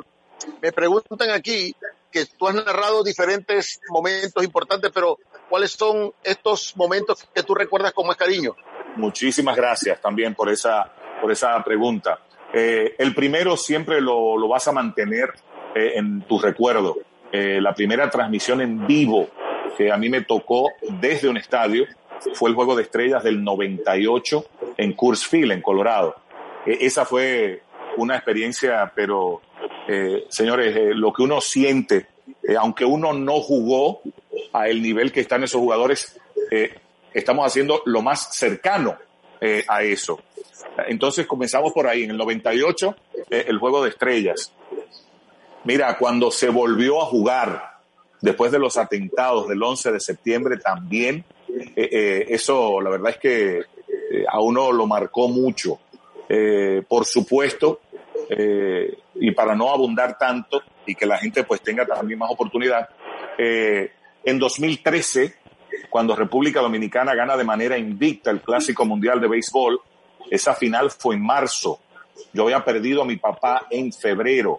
me preguntan aquí que tú has narrado diferentes momentos importantes, pero ¿cuáles son estos momentos que tú recuerdas con más cariño? Muchísimas gracias también por esa, por esa pregunta. Eh, el primero siempre lo, vas a mantener eh, en tu recuerdo. Eh, la primera transmisión en vivo que a mí me tocó desde un estadio fue el Juego de Estrellas del 98 en Coors Field, en Colorado. esa fue una experiencia, pero señores, lo que uno siente, aunque uno no jugó a el nivel que están esos jugadores, estamos haciendo lo más cercano a eso. Entonces comenzamos por ahí, en el 98, eh, el juego de estrellas. Mira, cuando se volvió a jugar, después de los atentados del 11 de septiembre también, eh, eh, eso la verdad es que a uno lo marcó mucho. Eh, por supuesto, eh, y para no abundar tanto y que la gente pues tenga también más oportunidad, eh, en 2013, cuando República Dominicana gana de manera invicta el Clásico Mundial de Béisbol, esa final fue en marzo. Yo había perdido a mi papá en febrero.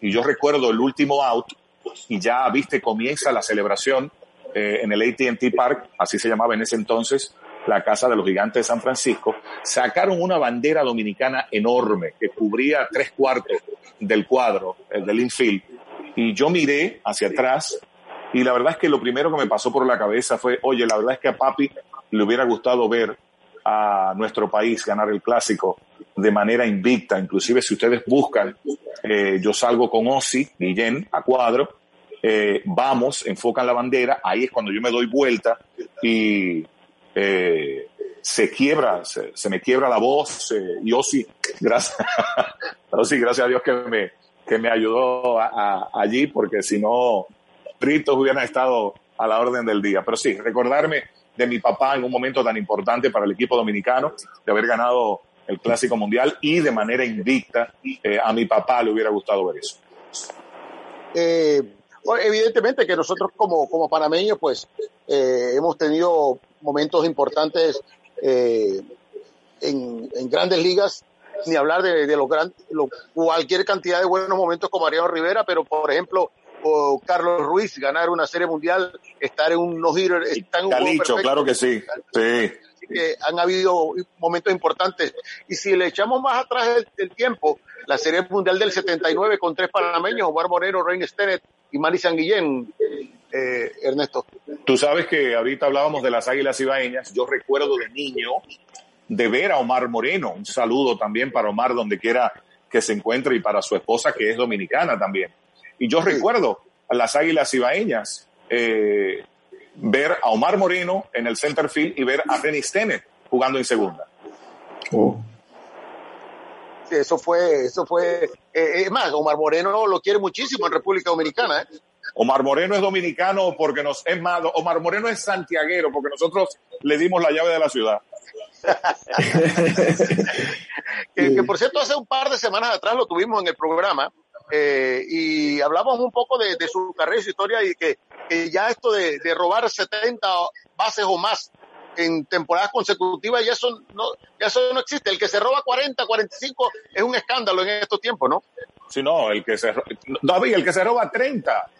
Y yo recuerdo el último out y ya, viste, comienza la celebración eh, en el ATT Park, así se llamaba en ese entonces, la Casa de los Gigantes de San Francisco, sacaron una bandera dominicana enorme que cubría tres cuartos del cuadro, el del infield, y yo miré hacia atrás y la verdad es que lo primero que me pasó por la cabeza fue, oye, la verdad es que a papi le hubiera gustado ver a nuestro país ganar el clásico de manera invicta. Inclusive si ustedes buscan, eh, yo salgo con Ozzy, Guillén, a cuadro, eh, vamos, enfocan la bandera, ahí es cuando yo me doy vuelta y eh, se quiebra, se, me quiebra la voz y Ozzy, gracias, gracias a Dios que me, que me ayudó allí porque si no, fritos hubieran estado a la orden del día. Pero sí, recordarme de mi papá en un momento tan importante para el equipo dominicano, de haber ganado el Clásico Mundial y de manera invicta, eh, a mi papá le hubiera gustado ver eso. Eh, evidentemente que nosotros como, como panameños, pues eh, hemos tenido momentos importantes en, en, grandes ligas, ni hablar de, de los grandes, cualquier cantidad de buenos momentos como Mariano Rivera, pero por ejemplo, Carlos Ruiz ganar una serie mundial, estar en un no-hitter, está en un claro que sí. sí. Que han habido momentos importantes. Y si le echamos más atrás el, tiempo, la serie mundial del 79 con tres panameños, Omar Moreno, Rein Stennett y Mari Sanguillén, eh, Ernesto. Tú sabes que ahorita hablábamos de las águilas ibaeñas. Yo recuerdo de niño de ver a Omar Moreno. Un saludo también para Omar donde quiera que se encuentre y para su esposa que es dominicana también. Y yo recuerdo a las Águilas Ibaeñas eh, ver a Omar Moreno en el center field y ver a Dennis Stennett jugando en segunda. Oh. eso fue, eso fue, eh, es más, Omar Moreno lo quiere muchísimo en República Dominicana. ¿eh? Omar Moreno es dominicano porque nos, es más, Omar Moreno es santiaguero porque nosotros le dimos la llave de la ciudad. que, por cierto, hace un par de semanas atrás lo tuvimos en el programa eh, y hablamos un poco de, su carrera y su historia y que, ya esto de, robar 70 bases o más en temporadas consecutivas ya eso no ya eso no existe. El que se roba 40 45 es un escándalo en estos tiempos no sí no el que se David el que se roba 30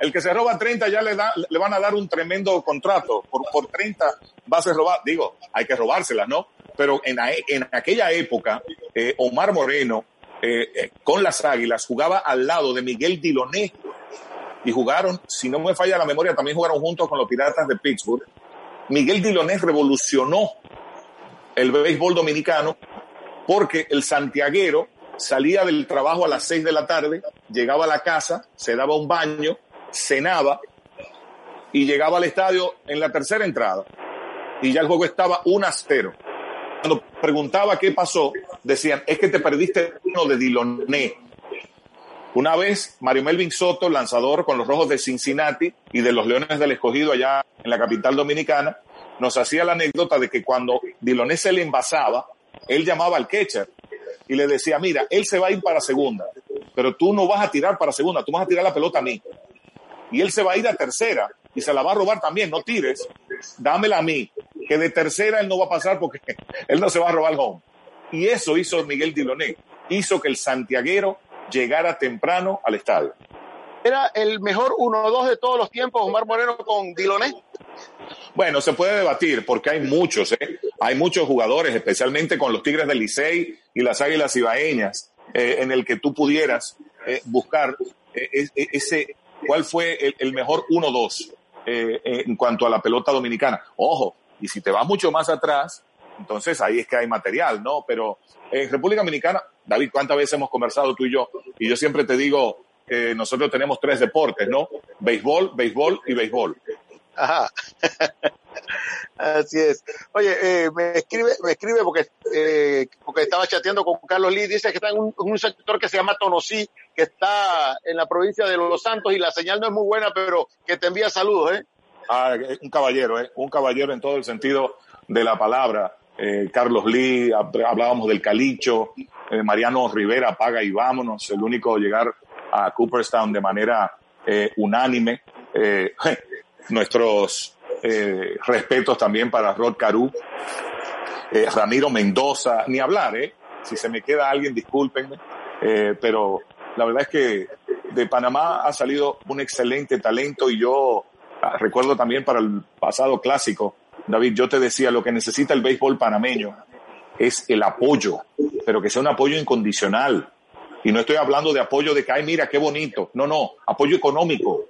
el que se roba 30 ya le da le van a dar un tremendo contrato por por 30 bases robadas. Digo hay que robárselas no pero en, en aquella época eh, Omar Moreno eh, eh, con las Águilas, jugaba al lado de Miguel Diloné y jugaron, si no me falla la memoria, también jugaron juntos con los Piratas de Pittsburgh. Miguel Diloné revolucionó el béisbol dominicano porque el santiaguero salía del trabajo a las seis de la tarde, llegaba a la casa, se daba un baño, cenaba y llegaba al estadio en la tercera entrada. Y ya el juego estaba 1 a 0 cuando preguntaba qué pasó, decían, es que te perdiste uno de Diloné. Una vez, Mario Melvin Soto, lanzador con los Rojos de Cincinnati y de los Leones del Escogido allá en la capital dominicana, nos hacía la anécdota de que cuando Diloné se le envasaba, él llamaba al catcher y le decía, mira, él se va a ir para segunda, pero tú no vas a tirar para segunda, tú vas a tirar la pelota a mí. Y él se va a ir a tercera y se la va a robar también, no tires, dámela a mí que de tercera él no va a pasar porque él no se va a robar el home. Y eso hizo Miguel Diloné, hizo que el santiaguero llegara temprano al estadio. ¿Era el mejor 1-2 de todos los tiempos, Omar Moreno con Diloné? Bueno, se puede debatir porque hay muchos, ¿eh? hay muchos jugadores, especialmente con los Tigres del Licey y las Águilas Ibaeñas, eh, en el que tú pudieras eh, buscar ese, cuál fue el, el mejor 1-2 en cuanto a la pelota dominicana. Ojo, y si te vas mucho más atrás, entonces ahí es que hay material, ¿no? Pero en República Dominicana, David, ¿cuántas veces hemos conversado tú y yo? Y yo siempre te digo que nosotros tenemos tres deportes, ¿no? Béisbol, béisbol y béisbol. Ajá. Así es. Oye, eh, me escribe, me escribe porque, eh, porque estaba chateando con Carlos Lee, dice que está en un, un, sector que se llama Tonosí, que está en la provincia de Los Santos y la señal no es muy buena, pero que te envía saludos, ¿eh? Ah, un caballero, ¿eh? un caballero en todo el sentido de la palabra. eh, Carlos Lee, hablábamos del Calicho, eh, Mariano Rivera, paga y vámonos, el único a llegar a Cooperstown de manera eh, unánime. nuestros respetos también para Rod Caru, Ramiro Mendoza, ni hablar, ¿eh? Si se me queda alguien, discúlpenme, pero la verdad es que de Panamá ha salido un excelente talento y yo recuerdo también para el pasado clásico, David, yo te decía, lo que necesita el béisbol panameño es el apoyo, pero que sea un apoyo incondicional. Y no estoy hablando de apoyo de que, ay, mira, qué bonito. No, no, apoyo económico.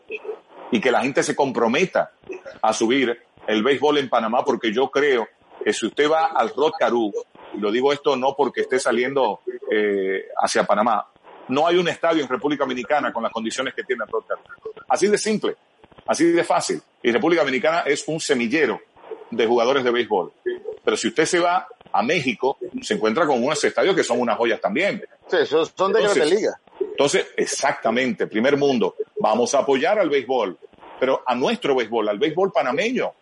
Y que la gente se comprometa a subir el béisbol en Panamá, porque yo creo que si usted va al Rod Caru, y lo digo esto no porque esté saliendo eh, hacia Panamá, no hay un estadio en República Dominicana con las condiciones que tiene el Rod Caru. Así de simple, así de fácil. Y República Dominicana es un semillero de jugadores de béisbol. Pero si usted se va a México, se encuentra con unos estadios que son unas joyas también. Sí, son de grandes liga. Entonces, exactamente, primer mundo, vamos a apoyar al béisbol, pero a nuestro béisbol, al béisbol panameño,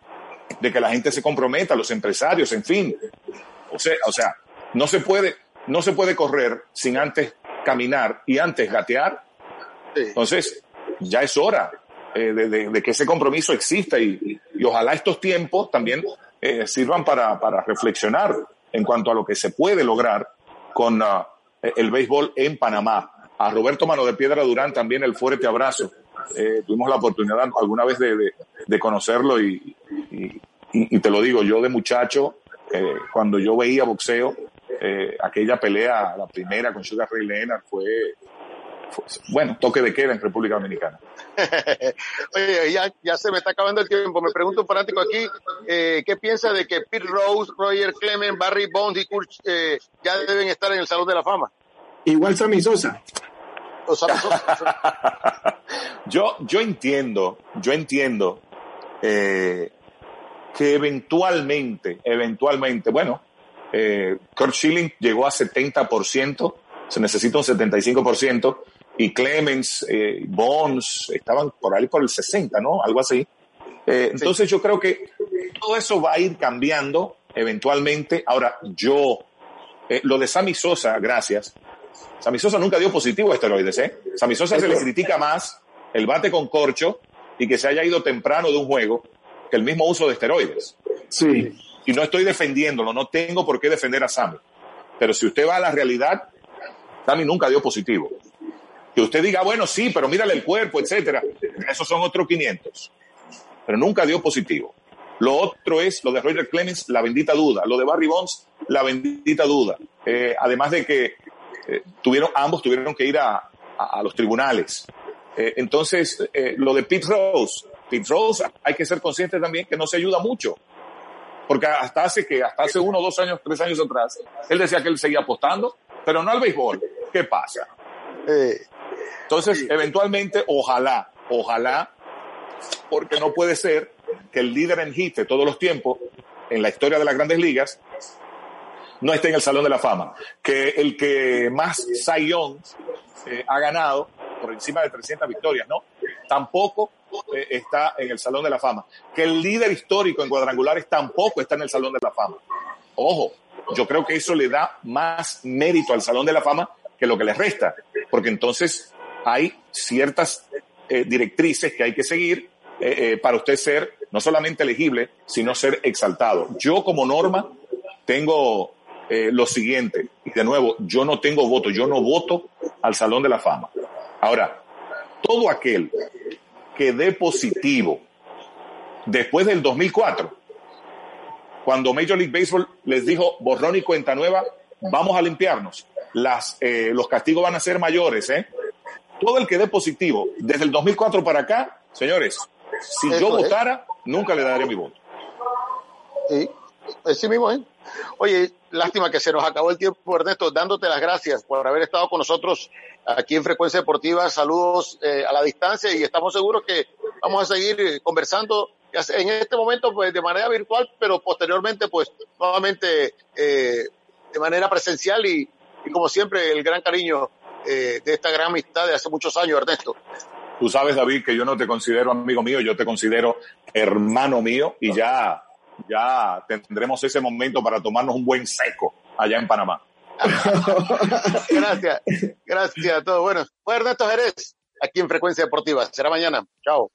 de que la gente se comprometa, los empresarios, en fin. O sea, o sea, no se puede, no se puede correr sin antes caminar y antes gatear. Entonces, ya es hora eh, de, que ese compromiso exista y, ojalá estos tiempos también eh, sirvan para, para, reflexionar en cuanto a lo que se puede lograr con uh, el béisbol en Panamá. A Roberto Mano de Piedra Durán también el fuerte abrazo. Eh, tuvimos la oportunidad alguna vez de, de, conocerlo y, y, te lo digo, yo de muchacho, cuando yo veía boxeo, aquella pelea, la primera con Sugar Ray Leonard fue bueno, toque de queda en República Dominicana. Oye, ya, ya se me está acabando el tiempo. Me pregunto un fanático aquí, eh, ¿qué piensa de que Pete Rose, Roger Clement, Barry Bonds y Kurt eh, ya deben estar en el Salón de la Fama? Igual Sammy Sosa. yo, yo entiendo, yo entiendo eh, que eventualmente, eventualmente, bueno, eh, Kurt Schilling llegó a 70%, se necesita un 75%, y Clemens, eh, Bonds, estaban por ahí por el 60, ¿no? Algo así. Eh, entonces yo creo que todo eso va a ir cambiando eventualmente. Ahora, yo, eh, lo de Sammy Sosa, gracias. Sammy Sosa nunca dio positivo a esteroides, ¿eh? Sammy Sosa se le critica más el bate con corcho y que se haya ido temprano de un juego que el mismo uso de esteroides. Sí. Y no estoy defendiéndolo, no tengo por qué defender a Sammy. Pero si usted va a la realidad, Sammy nunca dio positivo. Que usted diga, bueno, sí, pero mírale el cuerpo, etcétera. Esos son otros 500. Pero nunca dio positivo. Lo otro es lo de Roger Clemens, la bendita duda. Lo de Barry Bonds, la bendita duda. Eh, además de que eh, tuvieron, ambos tuvieron que ir a, los tribunales. Eh, entonces, lo de Pete Rose, Pete Rose, hay que ser consciente también que no se ayuda mucho. Porque hasta hace que, hasta hace uno, dos años, tres años atrás, él decía que él seguía apostando, pero no al béisbol. ¿Qué pasa? Entonces, eventualmente, ojalá, ojalá, porque no puede ser que el líder en hit de todos los tiempos en la historia de las grandes ligas no esté en el Salón de la Fama. Que el que más Cy eh, ha ganado, por encima de 300 victorias, ¿no? Tampoco eh, está en el Salón de la Fama. Que el líder histórico en cuadrangulares tampoco está en el Salón de la Fama. Ojo, yo creo que eso le da más mérito al Salón de la Fama que lo que le resta, porque entonces hay ciertas eh, directrices que hay que seguir eh, eh, para usted ser no solamente elegible, sino ser exaltado. Yo como norma tengo lo siguiente, y de nuevo, yo no tengo voto, yo no voto al Salón de la Fama. Ahora, todo aquel que dé positivo después del 2004, cuando Major League Baseball les dijo borrón y cuenta nueva, vamos a limpiarnos, las, los castigos van a ser mayores, ¿eh? Todo el que dé positivo desde el 2004 para acá, señores, si yo votara, nunca le daría mi voto. Sí, así mismo, ¿eh? Oye, lástima que se nos acabó el tiempo, Ernesto, dándote las gracias por haber estado con nosotros aquí en Frecuencia Deportiva. Saludos eh, a la distancia y estamos seguros que vamos a seguir eh, conversando en este momento pues de manera virtual, pero posteriormente pues nuevamente eh, de manera presencial y, y como siempre el gran cariño eh, de esta gran amistad de hace muchos años, Ernesto. Tú sabes, David, que yo no te considero amigo mío, yo te considero hermano mío y ya, ya tendremos ese momento para tomarnos un buen seco allá en Panamá. gracias, gracias a todos. Bueno, fue Ernesto Jerez, aquí en Frecuencia Deportiva. Será mañana. Chao.